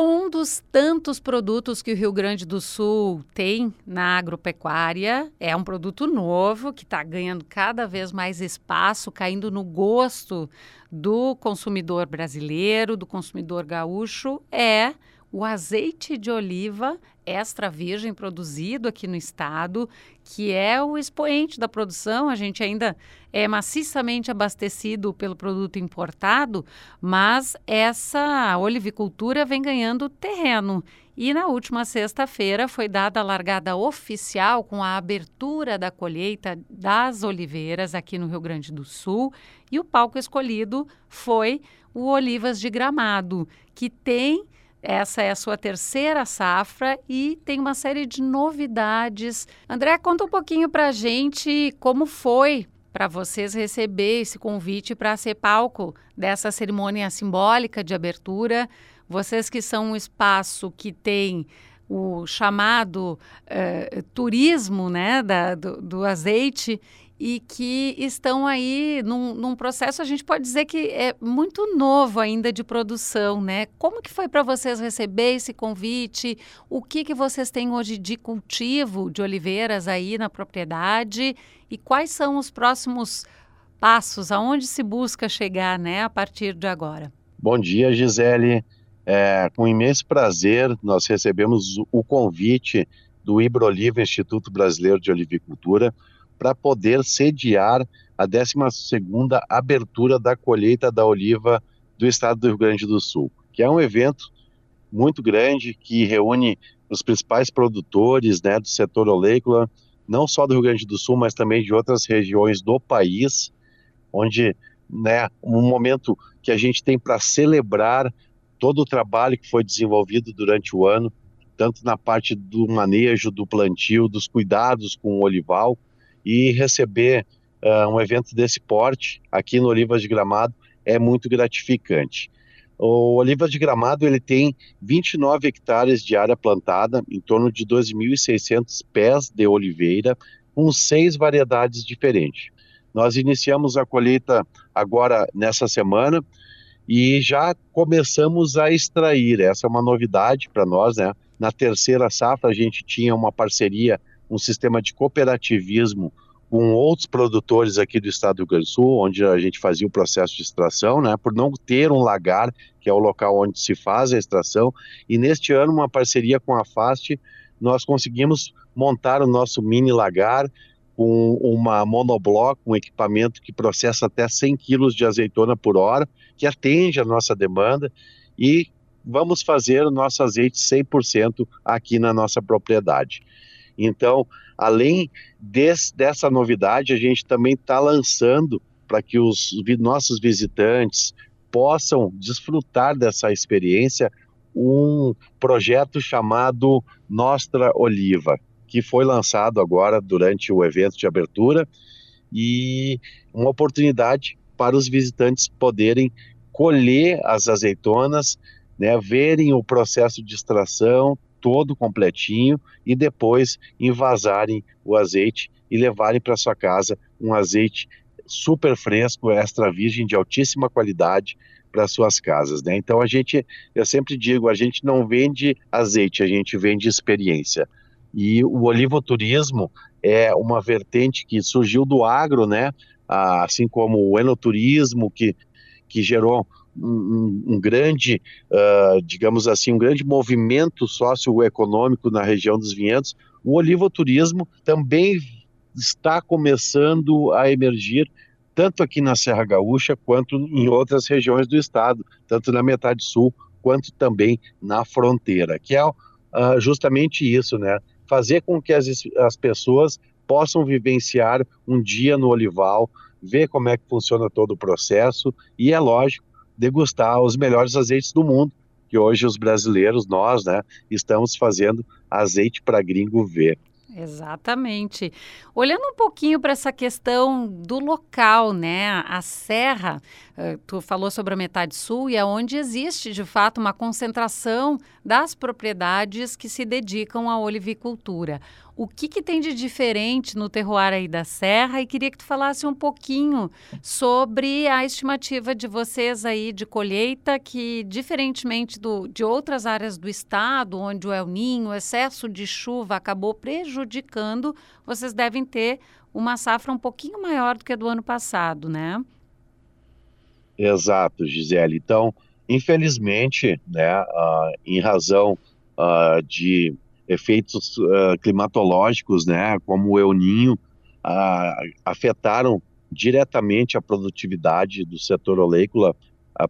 Bom, um dos tantos produtos que o Rio Grande do Sul tem na agropecuária. É um produto novo que está ganhando cada vez mais espaço, caindo no gosto do consumidor brasileiro, do consumidor gaúcho, é o azeite de oliva extra virgem produzido aqui no estado, que é o expoente da produção. A gente ainda é maciçamente abastecido pelo produto importado, mas essa olivicultura vem ganhando terreno. E na última sexta-feira foi dada a largada oficial com a abertura da colheita das oliveiras aqui no Rio Grande do Sul. E o palco escolhido foi o Olivas de Gramado, que tem essa é a sua terceira safra e tem uma série de novidades. André, conta um pouquinho para a gente como foi para vocês receber esse convite para ser palco dessa cerimônia simbólica de abertura. Vocês que são um espaço que tem o chamado uh, turismo né, da, do, do azeite e que estão aí num, num, processo, a gente pode dizer que é muito novo ainda de produção, né? Como que foi para vocês receber esse convite? O que, que vocês têm hoje de cultivo de oliveiras aí na propriedade? E quais são os próximos passos? Aonde se busca chegar, né, a partir de agora? Bom dia, Gisele. É, com imenso prazer, nós recebemos o convite do Ibroliva, Instituto Brasileiro de Olivicultura, para poder sediar a 12ª abertura da colheita da oliva do estado do Rio Grande do Sul, que é um evento muito grande que reúne os principais produtores né, do setor oleícola, não só do Rio Grande do Sul, mas também de outras regiões do país, onde né, um momento que a gente tem para celebrar todo o trabalho que foi desenvolvido durante o ano, tanto na parte do manejo, do plantio, dos cuidados com o olival, e receber uh, um evento desse porte aqui no Olivas de Gramado é muito gratificante. O Olivas de Gramado ele tem 29 hectares de área plantada, em torno de 12.600 pés de oliveira, com seis variedades diferentes. Nós iniciamos a colheita agora nessa semana e já começamos a extrair. Essa é uma novidade para nós, né? Na terceira safra a gente tinha uma parceria um sistema de cooperativismo com outros produtores aqui do estado do Rio Grande do Sul, onde a gente fazia o processo de extração, né, por não ter um lagar, que é o local onde se faz a extração, e neste ano, uma parceria com a FAST, nós conseguimos montar o nosso mini lagar com uma monobloco, um equipamento que processa até 100 quilos de azeitona por hora, que atende a nossa demanda, e vamos fazer o nosso azeite 100% aqui na nossa propriedade. Então, além dessa novidade, a gente também está lançando para que os nossos visitantes possam desfrutar dessa experiência um projeto chamado Nostra Oliva, que foi lançado agora durante o evento de abertura e uma oportunidade para os visitantes poderem colher as azeitonas, né, verem o processo de extração, todo completinho e depois envasarem o azeite e levarem para sua casa um azeite super fresco, extra virgem de altíssima qualidade para suas casas, né? Então a gente, eu sempre digo, a gente não vende azeite, a gente vende experiência. E o olivoturismo é uma vertente que surgiu do agro, né? Assim como o enoturismo que que gerou um, um grande, uh, digamos assim, um grande movimento socioeconômico na região dos vinhedos, o olivoturismo também está começando a emergir tanto aqui na Serra Gaúcha quanto em outras regiões do estado, tanto na metade sul quanto também na fronteira, que é uh, justamente isso, né? Fazer com que as, as pessoas possam vivenciar um dia no olival, ver como é que funciona todo o processo e, é lógico, degustar os melhores azeites do mundo, que hoje os brasileiros, nós, né, estamos fazendo azeite para gringo ver. Exatamente. Olhando um pouquinho para essa questão do local, né? A serra tu falou sobre a metade sul e é onde existe de fato uma concentração das propriedades que se dedicam à olivicultura. O que, que tem de diferente no terroir aí da Serra? E queria que tu falasse um pouquinho sobre a estimativa de vocês aí de colheita, que diferentemente do, de outras áreas do estado, onde o El Ninho, o excesso de chuva acabou prejudicando, vocês devem ter uma safra um pouquinho maior do que a do ano passado, né? Exato, Gisele. Então, infelizmente, né, uh, em razão uh, de efeitos uh, climatológicos, né, como o El Ninho, afetaram diretamente a produtividade do setor oleícola,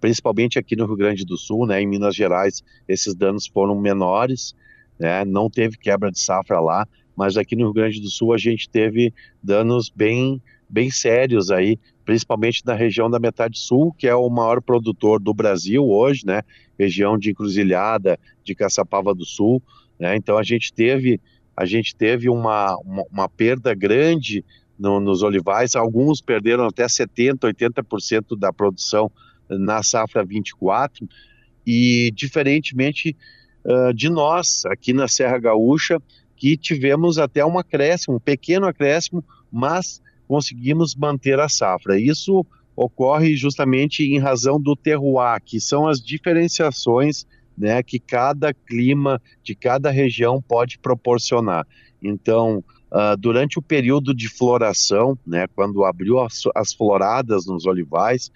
principalmente aqui no Rio Grande do Sul, né, em Minas Gerais, esses danos foram menores, né, não teve quebra de safra lá, mas aqui no Rio Grande do Sul a gente teve danos bem, bem sérios aí, principalmente na região da metade sul, que é o maior produtor do Brasil hoje, né? Região de Encruzilhada, de Caçapava do Sul, né? Então a gente teve a gente teve uma, uma, uma perda grande no, nos olivais, alguns perderam até 70%, 80% da produção na safra 24, e diferentemente uh, de nós, aqui na Serra Gaúcha, que tivemos até um acréscimo, um pequeno acréscimo, mas conseguimos manter a safra. Isso ocorre justamente em razão do terroir, que são as diferenciações né, que cada clima de cada região pode proporcionar. Então, uh, durante o período de floração, né, quando abriu as, as floradas nos olivais,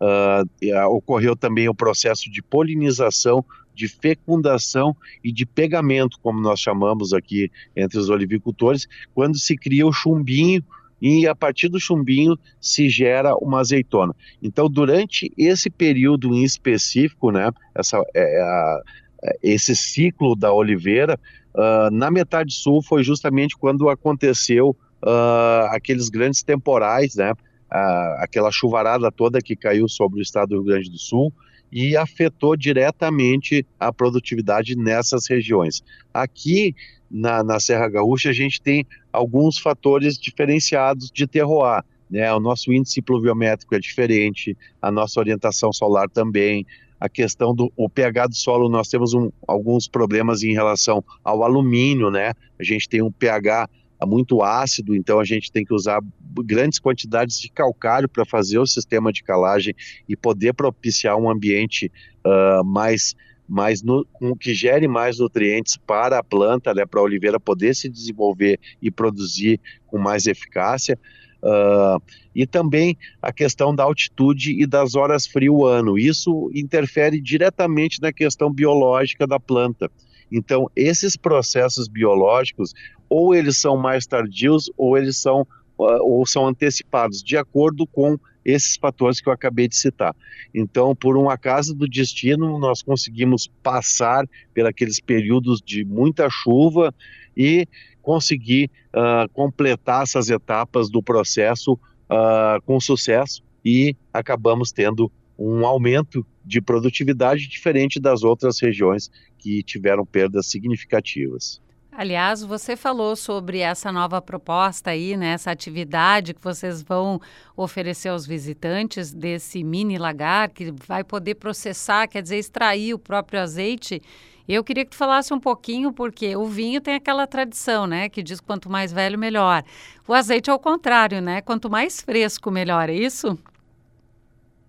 uh, ocorreu também o processo de polinização de fecundação e de pegamento, como nós chamamos aqui entre os olivicultores, quando se cria o chumbinho e a partir do chumbinho se gera uma azeitona. Então, durante esse período em específico, né, essa, é, é a, é, esse ciclo da oliveira, uh, na metade sul foi justamente quando aconteceu uh, aqueles grandes temporais, né, uh, aquela chuvarada toda que caiu sobre o estado do Rio Grande do Sul, e afetou diretamente a produtividade nessas regiões. Aqui na, na Serra Gaúcha, a gente tem alguns fatores diferenciados de terroir. Né? O nosso índice pluviométrico é diferente, a nossa orientação solar também, a questão do o pH do solo, nós temos um, alguns problemas em relação ao alumínio, né? A gente tem um pH muito ácido, então a gente tem que usar grandes quantidades de calcário para fazer o sistema de calagem e poder propiciar um ambiente uh, mais mais no, que gere mais nutrientes para a planta, né, para a oliveira poder se desenvolver e produzir com mais eficácia. Uh, e também a questão da altitude e das horas frio ano. Isso interfere diretamente na questão biológica da planta. Então, esses processos biológicos, ou eles são mais tardios, ou eles são, uh, ou são antecipados, de acordo com esses fatores que eu acabei de citar. Então, por um acaso do destino, nós conseguimos passar aqueles períodos de muita chuva e conseguir uh, completar essas etapas do processo uh, com sucesso e acabamos tendo um aumento de produtividade diferente das outras regiões que tiveram perdas significativas. Aliás, você falou sobre essa nova proposta aí, né, essa atividade que vocês vão oferecer aos visitantes desse mini lagar que vai poder processar, quer dizer, extrair o próprio azeite. Eu queria que tu falasse um pouquinho, porque o vinho tem aquela tradição, né, que diz quanto mais velho, melhor. O azeite é o contrário, né? Quanto mais fresco, melhor, é isso?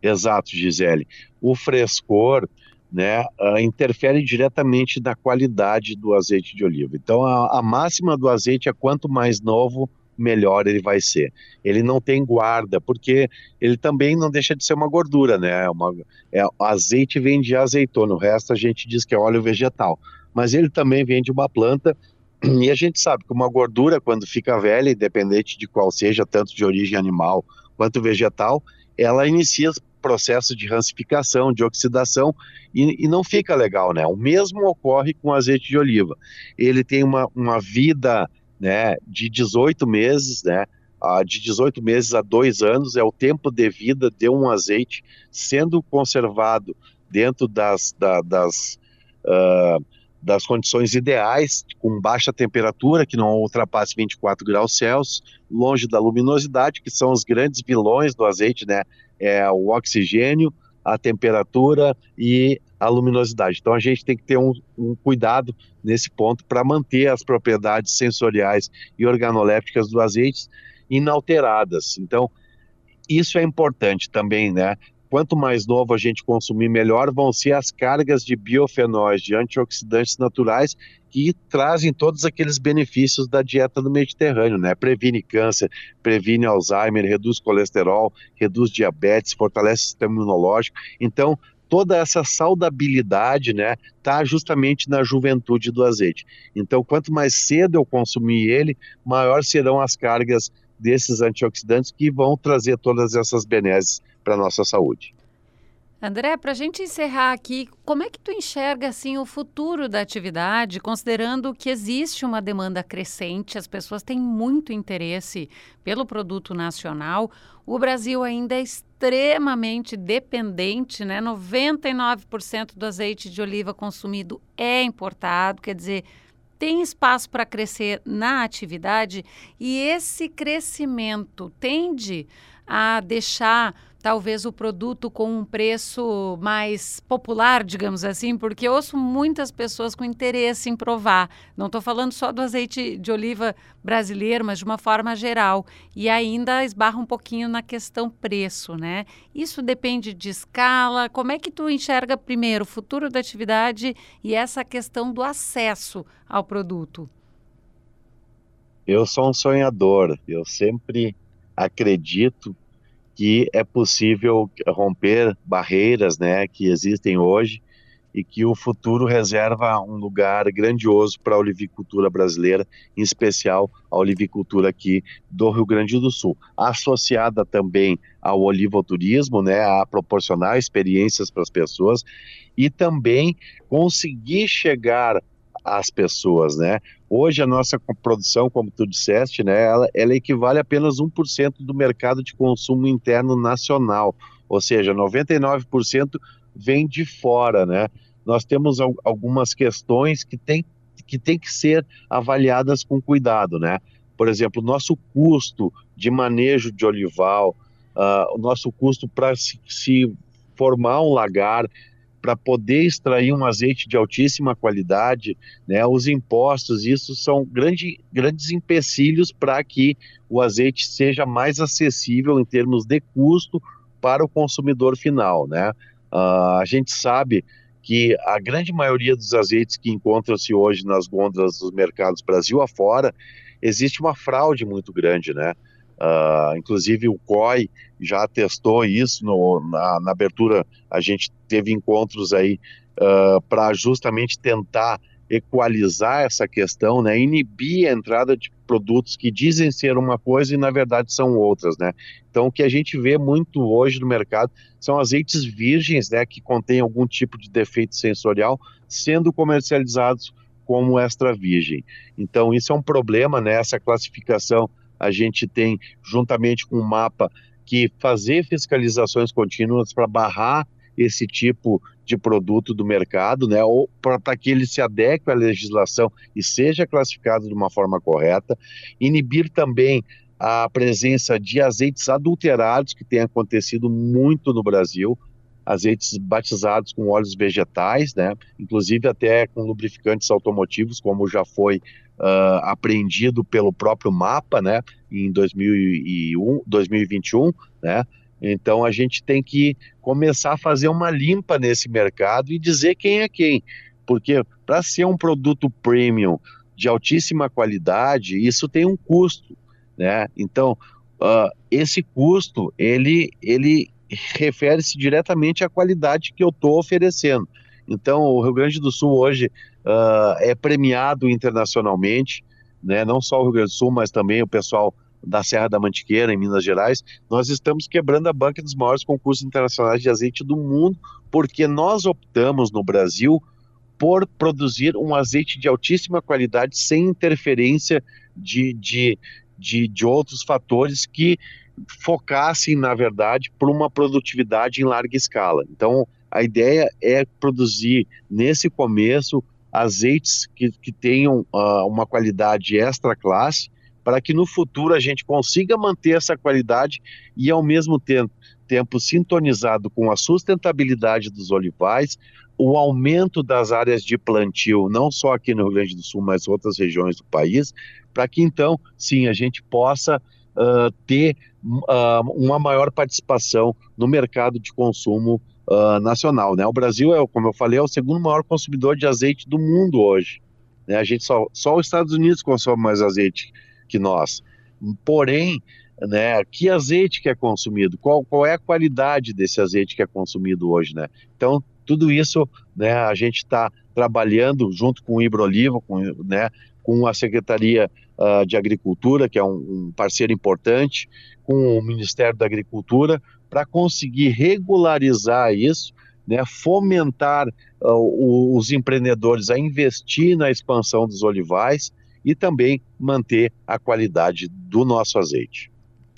Exato, Gisele. O frescor, né, uh, interfere diretamente na qualidade do azeite de oliva. Então, a, a, máxima do azeite é quanto mais novo, melhor ele vai ser. Ele não tem guarda, porque ele também não deixa de ser uma gordura, né? Uma, é, azeite vem de azeitona, o resto a gente diz que é óleo vegetal. Mas ele também vem de uma planta e a gente sabe que uma gordura, quando fica velha, independente de qual seja, tanto de origem animal quanto vegetal, ela inicia processo de rancificação, de oxidação, e, e, não fica legal, né? O mesmo ocorre com azeite de oliva. Ele tem uma, uma vida né, de 18 meses, né? de 18 meses a dois anos é o tempo de vida de um azeite sendo conservado dentro das, da, das, uh, das condições ideais, com baixa temperatura, que não ultrapasse 24 graus Celsius, longe da luminosidade, que são os grandes vilões do azeite, né? É o oxigênio, a temperatura e a luminosidade. Então a gente tem que ter um, um cuidado nesse ponto para manter as propriedades sensoriais e organolépticas do azeite inalteradas. Então isso é importante também, né? Quanto mais novo a gente consumir, melhor vão ser as cargas de biofenóis, de antioxidantes naturais que trazem todos aqueles benefícios da dieta do Mediterrâneo, né? Previne câncer, previne Alzheimer, reduz colesterol, reduz diabetes, fortalece o sistema imunológico. Então, toda essa saudabilidade, né, tá justamente na juventude do azeite. Então, quanto mais cedo eu consumir ele, maior serão as cargas desses antioxidantes que vão trazer todas essas benesses para a nossa saúde. André, para a gente encerrar aqui, como é que tu enxerga assim o futuro da atividade, considerando que existe uma demanda crescente, as pessoas têm muito interesse pelo produto nacional, o Brasil ainda é extremamente dependente, né? 99% do azeite de oliva consumido é importado, quer dizer, tem espaço para crescer na atividade e esse crescimento tende a deixar talvez o produto com um preço mais popular, digamos assim, porque eu ouço muitas pessoas com interesse em provar. Não estou falando só do azeite de oliva brasileiro, mas de uma forma geral. E ainda esbarra um pouquinho na questão preço, né? Isso depende de escala. Como é que tu enxerga primeiro o futuro da atividade e essa questão do acesso ao produto? Eu sou um sonhador. Eu sempre acredito que é possível romper barreiras né, que existem hoje e que o futuro reserva um lugar grandioso para a olivicultura brasileira, em especial a olivicultura aqui do Rio Grande do Sul, associada também ao olivoturismo, né, a proporcionar experiências para as pessoas e também conseguir chegar às pessoas, né? Hoje a nossa produção, como tu disseste, né, ela, ela equivale a apenas 1% do mercado de consumo interno nacional, ou seja, 99% vem de fora, né? Nós temos algumas questões que têm que, tem que ser avaliadas com cuidado, né? Por exemplo, nosso custo de manejo de olival, uh, o nosso custo para se, se formar um lagar, para poder extrair um azeite de altíssima qualidade, né, os impostos, isso são grande, grandes empecilhos para que o azeite seja mais acessível em termos de custo para o consumidor final. Né? Uh, a gente sabe que a grande maioria dos azeites que encontram-se hoje nas gôndolas dos mercados Brasil afora, existe uma fraude muito grande, né? Uh, inclusive o COI já testou isso no, na, na, abertura, a gente teve encontros aí uh, para justamente tentar equalizar essa questão, né, inibir a entrada de produtos que dizem ser uma coisa e na verdade são outras, né. Então o que a gente vê muito hoje no mercado são azeites virgens, né, que contêm algum tipo de defeito sensorial, sendo comercializados como extra virgem. Então isso é um problema, né, essa classificação a gente tem, juntamente com o mapa, que fazer fiscalizações contínuas para barrar esse tipo de produto do mercado, né, ou para que ele se adeque à legislação e seja classificado de uma forma correta, inibir também a presença de azeites adulterados, que tem acontecido muito no Brasil, azeites batizados com óleos vegetais, né, inclusive até com lubrificantes automotivos, como já foi uh, apreendido pelo próprio mapa, né, em 2001, 2021, né, então a gente tem que começar a fazer uma limpa nesse mercado e dizer quem é quem, porque para ser um produto premium de altíssima qualidade, isso tem um custo, né, então uh, esse custo, ele, ele refere-se diretamente à qualidade que eu estou oferecendo. Então, o Rio Grande do Sul hoje uh, é premiado internacionalmente, né? não só o Rio Grande do Sul, mas também o pessoal da Serra da Mantiqueira, em Minas Gerais. Nós estamos quebrando a banca dos maiores concursos internacionais de azeite do mundo, porque nós optamos no Brasil por produzir um azeite de altíssima qualidade sem interferência de, de, de, de outros fatores que focassem, na verdade, por uma produtividade em larga escala. Então, a ideia é produzir, nesse começo, azeites que, que tenham uh, uma qualidade extra classe, para que no futuro a gente consiga manter essa qualidade e, ao mesmo tempo, tempo sintonizado com a sustentabilidade dos olivais, o aumento das áreas de plantio, não só aqui no Rio Grande do Sul, mas outras regiões do país, para que então, sim, a gente possa uh, ter uh, uma maior participação no mercado de consumo uh, nacional. Né? O Brasil, é, como eu falei, é o segundo maior consumidor de azeite do mundo hoje. Né? A gente só, só os Estados Unidos consome mais azeite que nós. Porém, né, que azeite que é consumido, qual, qual é a qualidade desse azeite que é consumido hoje, né? Então, tudo isso, né, a gente está trabalhando junto com o Ibroliva, com, né, com a Secretaria uh, de Agricultura, que é um, um, parceiro importante, com o Ministério da Agricultura, para conseguir regularizar isso, né, fomentar uh, os empreendedores a investir na expansão dos olivais e também manter a qualidade do nosso azeite.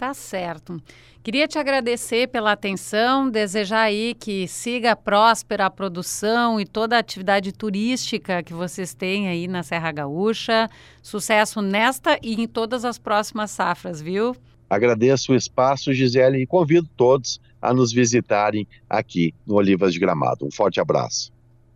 Tá certo. Queria te agradecer pela atenção, desejar aí que siga próspera a produção e toda a atividade turística que vocês têm aí na Serra Gaúcha. Sucesso nesta e em todas as próximas safras, viu? Agradeço o espaço, Gisele, e convido todos a nos visitarem aqui no Olivas de Gramado. Um forte abraço.